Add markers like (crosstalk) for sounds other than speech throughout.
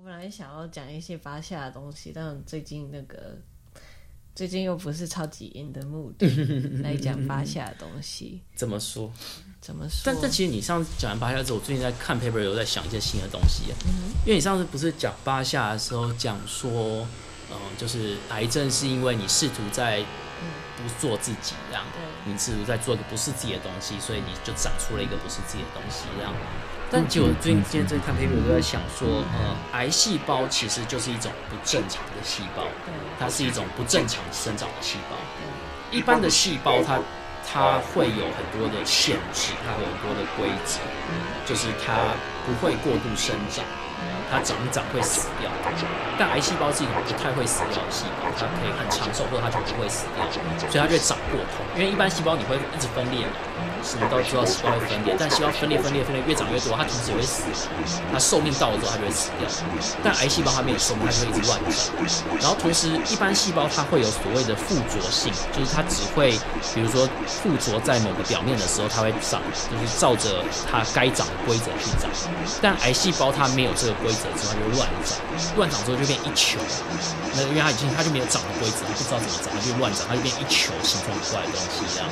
我本来想要讲一些巴下的东西，但最近那个最近又不是超级 in the mood (laughs) 来讲巴下的东西。怎么说？怎么说？但但其实你上次讲完巴下之后，我最近在看 paper，有在想一些新的东西。嗯。因为你上次不是讲巴下的时候讲说，嗯，就是癌症是因为你试图在不做自己这样，对，你试图在做一个不是自己的东西，所以你就长出了一个不是自己的东西这样。但就我最近今天在看 paper，都在想说，呃，癌细胞其实就是一种不正常的细胞，它是一种不正常生长的细胞。一般的细胞它它会有很多的限制，它会有很多的规则，就是它不会过度生长。它长一长会死掉，但癌细胞是一种不太会死掉的细胞，它可以很长寿，或者它就不会死掉，所以它就会长过头。因为一般细胞你会一直分裂嘛，什么都知道细胞会分裂，但细胞分裂分裂分裂越长越多，它同时也会死。它寿命到了之后，它就会死掉。但癌细胞它没有寿命，它就会一直乱长。然后同时，一般细胞它会有所谓的附着性，就是它只会，比如说附着在某个表面的时候，它会长，就是照着它该长的规则去长。但癌细胞它没有这个规则。之后它就乱长，乱长之后就变一球。那因为它已经它就没有长的规则，它不知道怎么长，它就乱长，它就变一球形状怪的东西这样。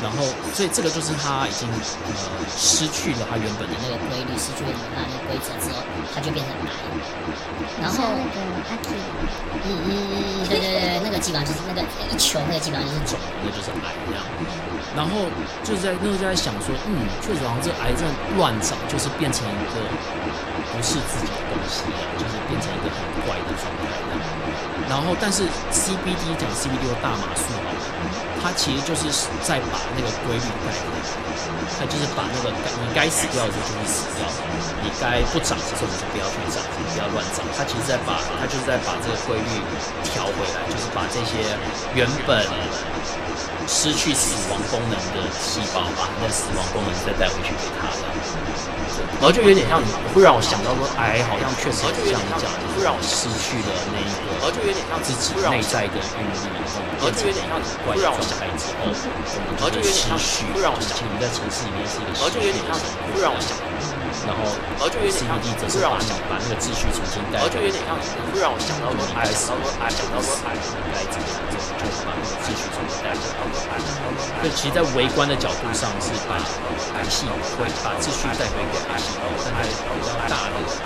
然后，所以这个就是它已经呃失去了它原本的那个规律，失去了它的规则之后，它就变成癌。然后那个阿 K，嗯嗯嗯，对对对，那个基本上就是那个一球，那个基本上就是肿，那就是癌这样。然后就是在那时候就在想说，嗯，确实好像这癌症乱长就是变成一个不是自己的东西一样，就是变成一个很怪的状态一样。然后，但是 CBD 讲 CBD 大麻素啊，它其实就是在把那个规律带他，就是把那个该你该死掉的就会死掉，你该不长的时候你就不要去长，你不要乱长。他其实在把他就是在把这个规律调回来，就是把这些原本。失去死亡功能的细胞，把那死亡功能再带回去给他的，然后就有点像，会让我想到说，哎好像确实像你讲的，会让我失去了那一个，然后就有点像自己内在的韵律，然后就有点像会让我想孩子哦，然后就有点像会让我想你在城市里面是一个，然后就有点像会让我想，然后然后就有点像 CBD 则是把想把那个秩序重新带，然后就有点像会让我想到说，癌死，然后癌想到说癌应该怎么样，就是把那个秩序重新带回来。对，其实，在围观的角度上是把癌细胞会把秩序带回给 Stanis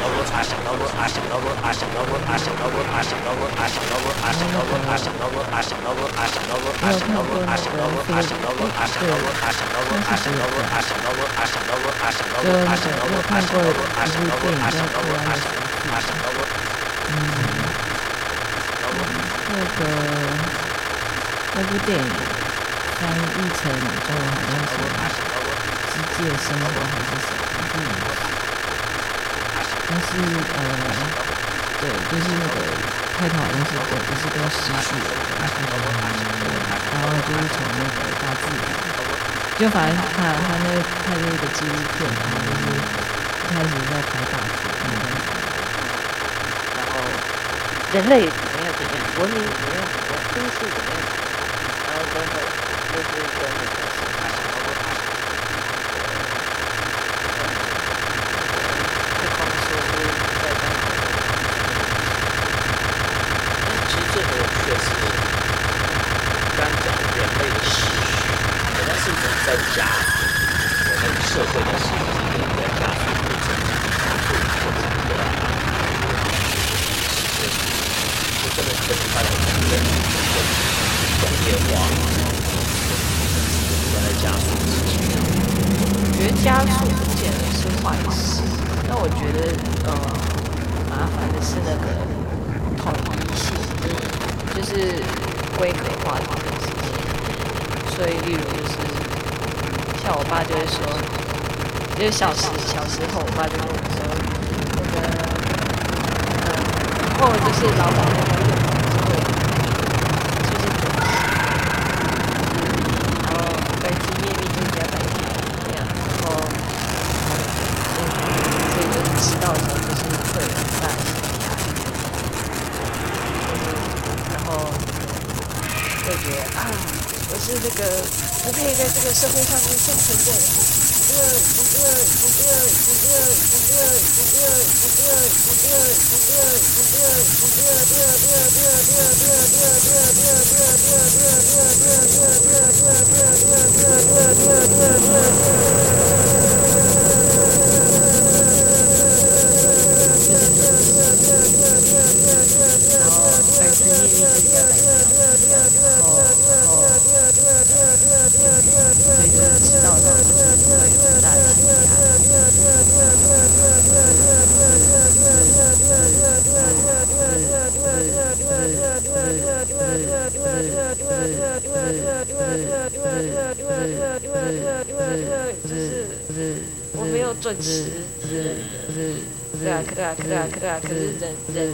我看过部，《》电影，翻译成中文是《机械生活》。但是呃，对，就是那个开头好像是对，就是跟失去了，然后就是从那个大自然，就反正他他那个拍那个纪录片，然后就是一开始在拍大自然，然后人类怎么样怎么样，文明怎么样怎么样，都市怎么样，然后最后。就是跟那个，的话，不断在加速自己。觉得加速不见得是坏事，但我觉得呃麻烦的是那个统一性，就是规格化这件事情。所以例如就是像我爸就会说，就是小时小时候我爸就会我说，那个呃，或者就是老板。不配在这个社会上面生存着不对不对不对不对不对不对不对不对不对不对不对不对不对不对不对不对不对不对因为因为因为因为因为因为就是我没有准时对啊对啊对啊对啊可是人人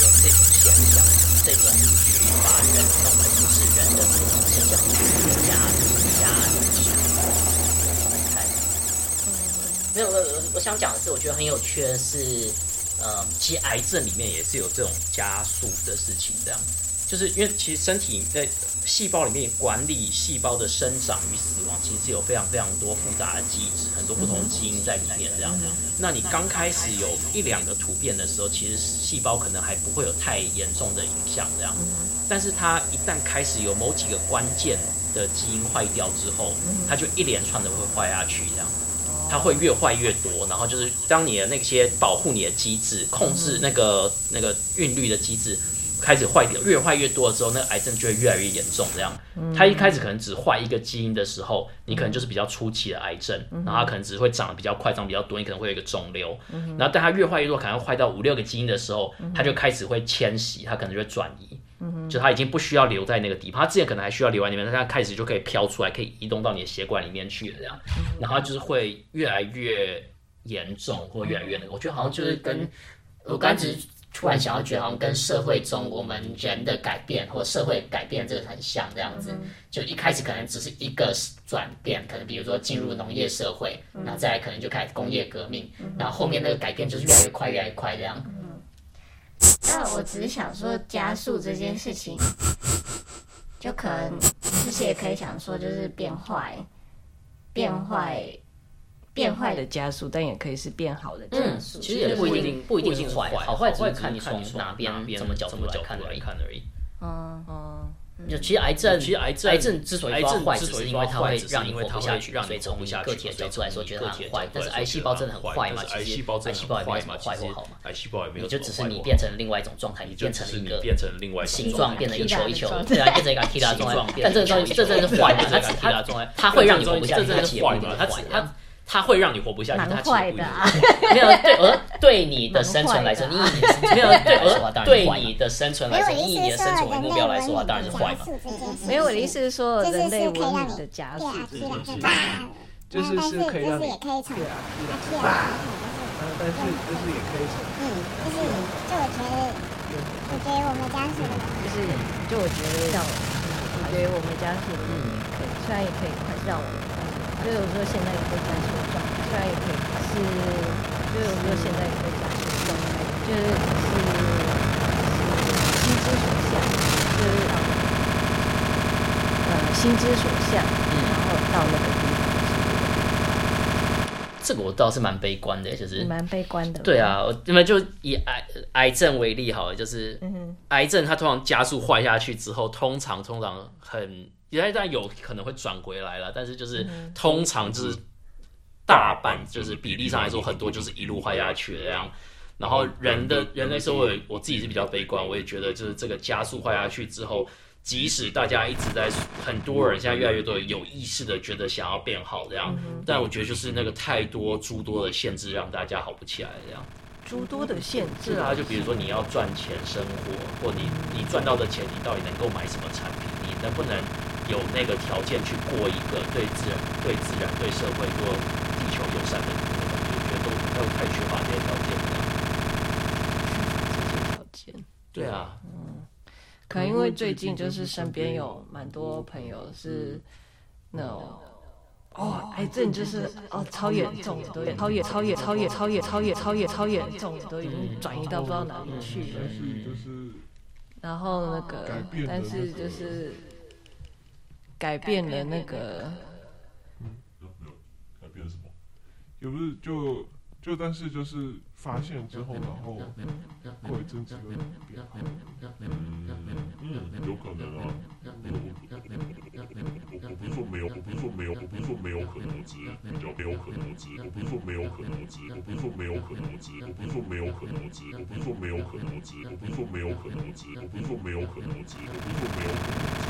有这种现象，这个去把人认为不是人的这种现象加加进开。没有，我想讲的是，我觉得很有趣的是，呃，其实癌症里面也是有这种加速的事情，这样。就是因为其实身体在细胞里面管理细胞的生长与死亡其实是有非常非常多复杂的机制很多不同的基因在里面这样子。那你刚开始有一两个突变的时候其实细胞可能还不会有太严重的影响这样。但是它一旦开始有某几个关键的基因坏掉之后它就一连串的会坏下去这样。它会越坏越多然后就是当你的那些保护你的机制控制那个那个韵律的机制开始坏掉，越坏越多的时候，那个癌症就会越来越严重。这样，它一开始可能只坏一个基因的时候，你可能就是比较初期的癌症，然后它可能只会长得比较快，长比较多，你可能会有一个肿瘤。然后，但它越坏越多，可能坏到五六个基因的时候，它就开始会迁徙，它可能就会转移。就它已经不需要留在那个地方，它之前可能还需要留在里面，但它开始就可以飘出来，可以移动到你的血管里面去了。这样，然后就是会越来越严重，或越来越那个。我觉得好像就是跟。我刚只突然想要觉得，好像跟社会中我们人的改变或社会改变这个很像。这样子就一开始可能只是一个转变，可能比如说进入农业社会，然后再来可能就开始工业革命，然后后面那个改变就是越来越快、越来越快。这样，那我只是想说加速这件事情，就可能其实也可以想说就是变坏、变坏。变坏的加速，但也可以是变好的加速。其实也不一定，不一定是坏，好坏只会看你从哪边、哪边、怎么角度来看而已。嗯嗯，就其实癌症，其实癌症，癌症之所以癌坏，只是因为它会让你活不下去，所以从个体的角度来说觉得很坏。但是癌细胞真的很坏嘛？其实癌细胞也没有坏或好嘛？癌细胞也没有，你就只是你变成另外一种状态，你变成一个变成另外形状，变成一球一球，对啊，变成一个 T 拉状态。但这个东西，这真的是坏的？它它它会让你活不下去，它其实坏嘛？它它。他会让你活不下去，他其实不一定。(laughs) 没有对，而对你的生存来说，你 (laughs) 没有对，而 (laughs) 对你的生存来说，你以你的生存为目标来说话，当然是坏嘛。没有，我的意思是说，人类文明的加速，就是是可以让你，就是也可以从，但是就是也可以从，嗯，就是就我可以，就给我们加速，就是就我觉得要，给我们加速，嗯，虽然也可以，还是让我们。所以我说现在可以加速，虽然也可以是，就以我说现在可以加速，就是是是心之所向，就是呃呃心之所向，然后到了。这个我倒是蛮悲观的，就是蛮悲观的，对啊，那么就以癌癌症为例好了，就是癌症它通常加速坏下去之后，通常通常很。也在有可能会转回来了，但是就是通常就是大半，就是比例上来说很多，就是一路坏下去这样。然后人的人类社会，我自己是比较悲观，我也觉得就是这个加速坏下去之后，即使大家一直在很多人现在越来越多有意识的觉得想要变好这样，但我觉得就是那个太多诸多的限制，让大家好不起来这样。诸多的限制，啊就比如说你要赚钱生活，或你你赚到的钱，你到底能够买什么产品，你能不能。有那个条件去过一个对自然、对自然、对社会、对地球友善的生活，我觉得都太缺乏这些条件。条件。对啊。嗯。可能因为最近就是身边有蛮多朋友是那种。哦，癌症就是哦，超严重，都超越，超严，超越，超严，超越，超严，超严重，都已经转移到不知道哪里去了。然后那个，但是就是改变了那个。嗯，没有改变什么也不是就就，但是就是发现之后，然后过来阵子又变了。嗯嗯，有可能啊。我不是说没有，我不是说没有，我不是说没有可能，我只比较没有可能，我只我不是说没有可能，我只我不是说没有可能，我只我不是说没有可能，我只我不是说没有可能，我只我不是说没有可能，我只我不是说没有可能，我只我不是说没有可能，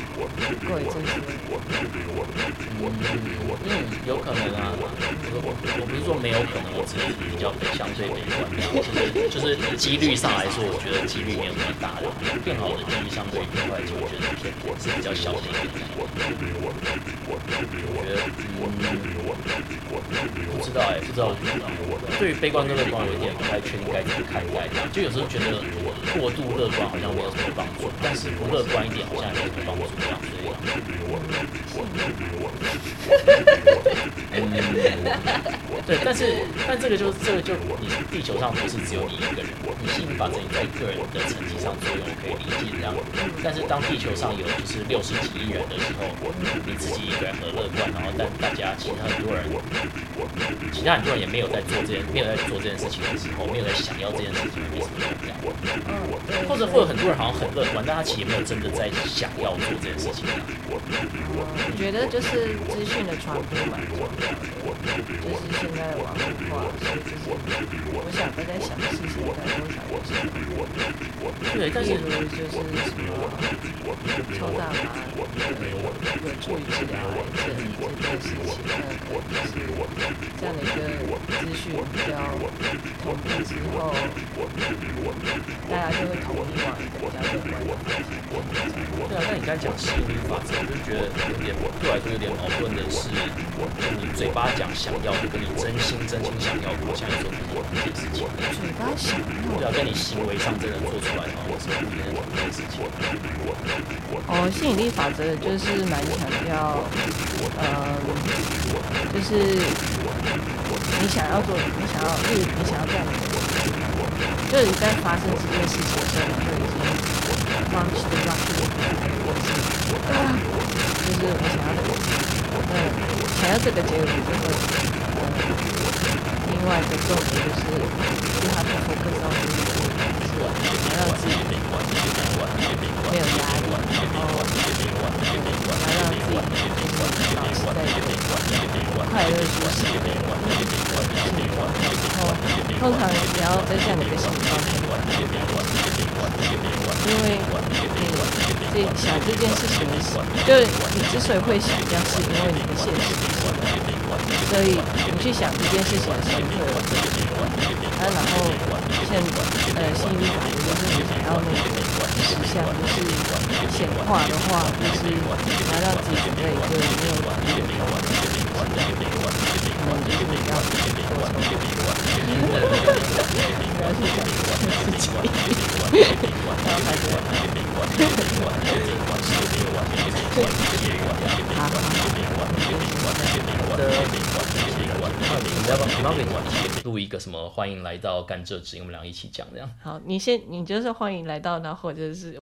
过一阵子，嗯，有可能啊，我我不是说没有可能，我只是比较相对悲观这样，其实就是几率上来说，我觉得几率没有那么大的，更好的几率相对更快，就我觉得是比较小的一点。我觉得嗯，不知道哎、不知道，不知道。对于悲观跟乐观，有一点不太确定该怎么看待。就有时候觉得过度乐观好像没有什么帮助，但是不乐观一点好像也没有什么帮助这样子。(laughs) 对，但是但这个就这个就你地球上不是只有你一个人，你吸引力法则你在个人的成绩上作用可以理解这样，但是当地球上有就是六十几亿人的时候，你自己一个人很乐观，然后但大家其他很多人，其他很多人也没有在做这件没有在做这件事情的时候，没有在想要这件事情，的时候这样，或者或者很多人好像很乐观，但他其实没有真的在想要做这件事情。我觉得就是资讯的传播蛮重要的，就是现在的网络化，所以就是我想大家想的事情，大家都想的事情。对，但是就是什么抽大麻有助于治疗癌症这件事情，那就是这样的一个资讯比较同步之后，大家就会同意往一个比较乐观的方向。对啊，但你刚讲吸引力法则，我就觉得有点对我来说有点矛盾的是，你嘴巴讲想要，就跟你真心真心想要，我想做不同的事情。嘴巴想要，对啊，跟你行为上真的做出来的话，我是不一样的事情。哦，吸引力法则就是蛮强调，呃，就是你想要做，你想要，例如你想要这样的，就是你在发生这件事情的时候，你就已经放弃了，放弃了，就是我想要的，嗯，想要这个结果就会，呃，另外一个重点就是，就是他最后更高的一个是想要自己没有压力，然后想要让自己就是保持在一个快乐舒适的情况，然后通常只要在这样的一个情况下，因为你这件事情的，就是你之所以会想这样，是因为你的现实是什么，所以你去想这件事情的时候，会有这个情况，然后现呃吸引力法则就是你想要那个实相，就是显化的话，就是拿到自己准备一个没有压力状态，嗯，就是比较多重的，不要去想这件事情，然后还是。要不要？你要不要录一个什么？欢迎来到甘蔗汁，我们俩一起讲这样。好，你先，你就是欢迎来到，然后或者是